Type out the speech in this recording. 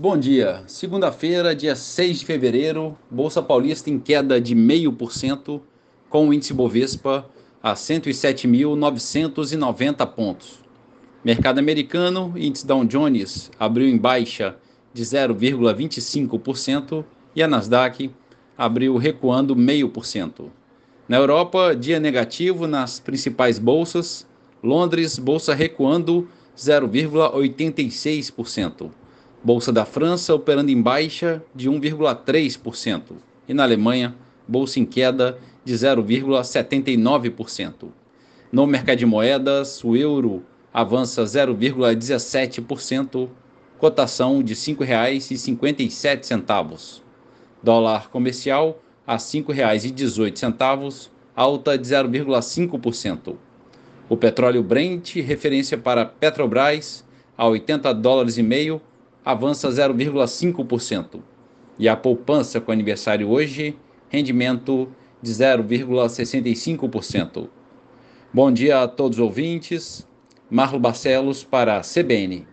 Bom dia. Segunda-feira, dia 6 de fevereiro, Bolsa Paulista em queda de 0,5%, com o índice Bovespa a 107.990 pontos. Mercado americano, índice Dow Jones abriu em baixa de 0,25% e a Nasdaq abriu recuando 0,5%. Na Europa, dia negativo nas principais bolsas, Londres, bolsa recuando 0,86%. Bolsa da França operando em baixa de 1,3%. E na Alemanha, bolsa em queda de 0,79%. No mercado de moedas, o euro avança 0,17%, cotação de R$ 5,57. Dólar comercial a R$ 5,18, alta de 0,5%. O petróleo Brent, referência para Petrobras, a 80 dólares e meio, avança 0,5%. E a poupança com aniversário hoje, rendimento de 0,65%. Bom dia a todos os ouvintes. Marlo Barcelos para a CBN.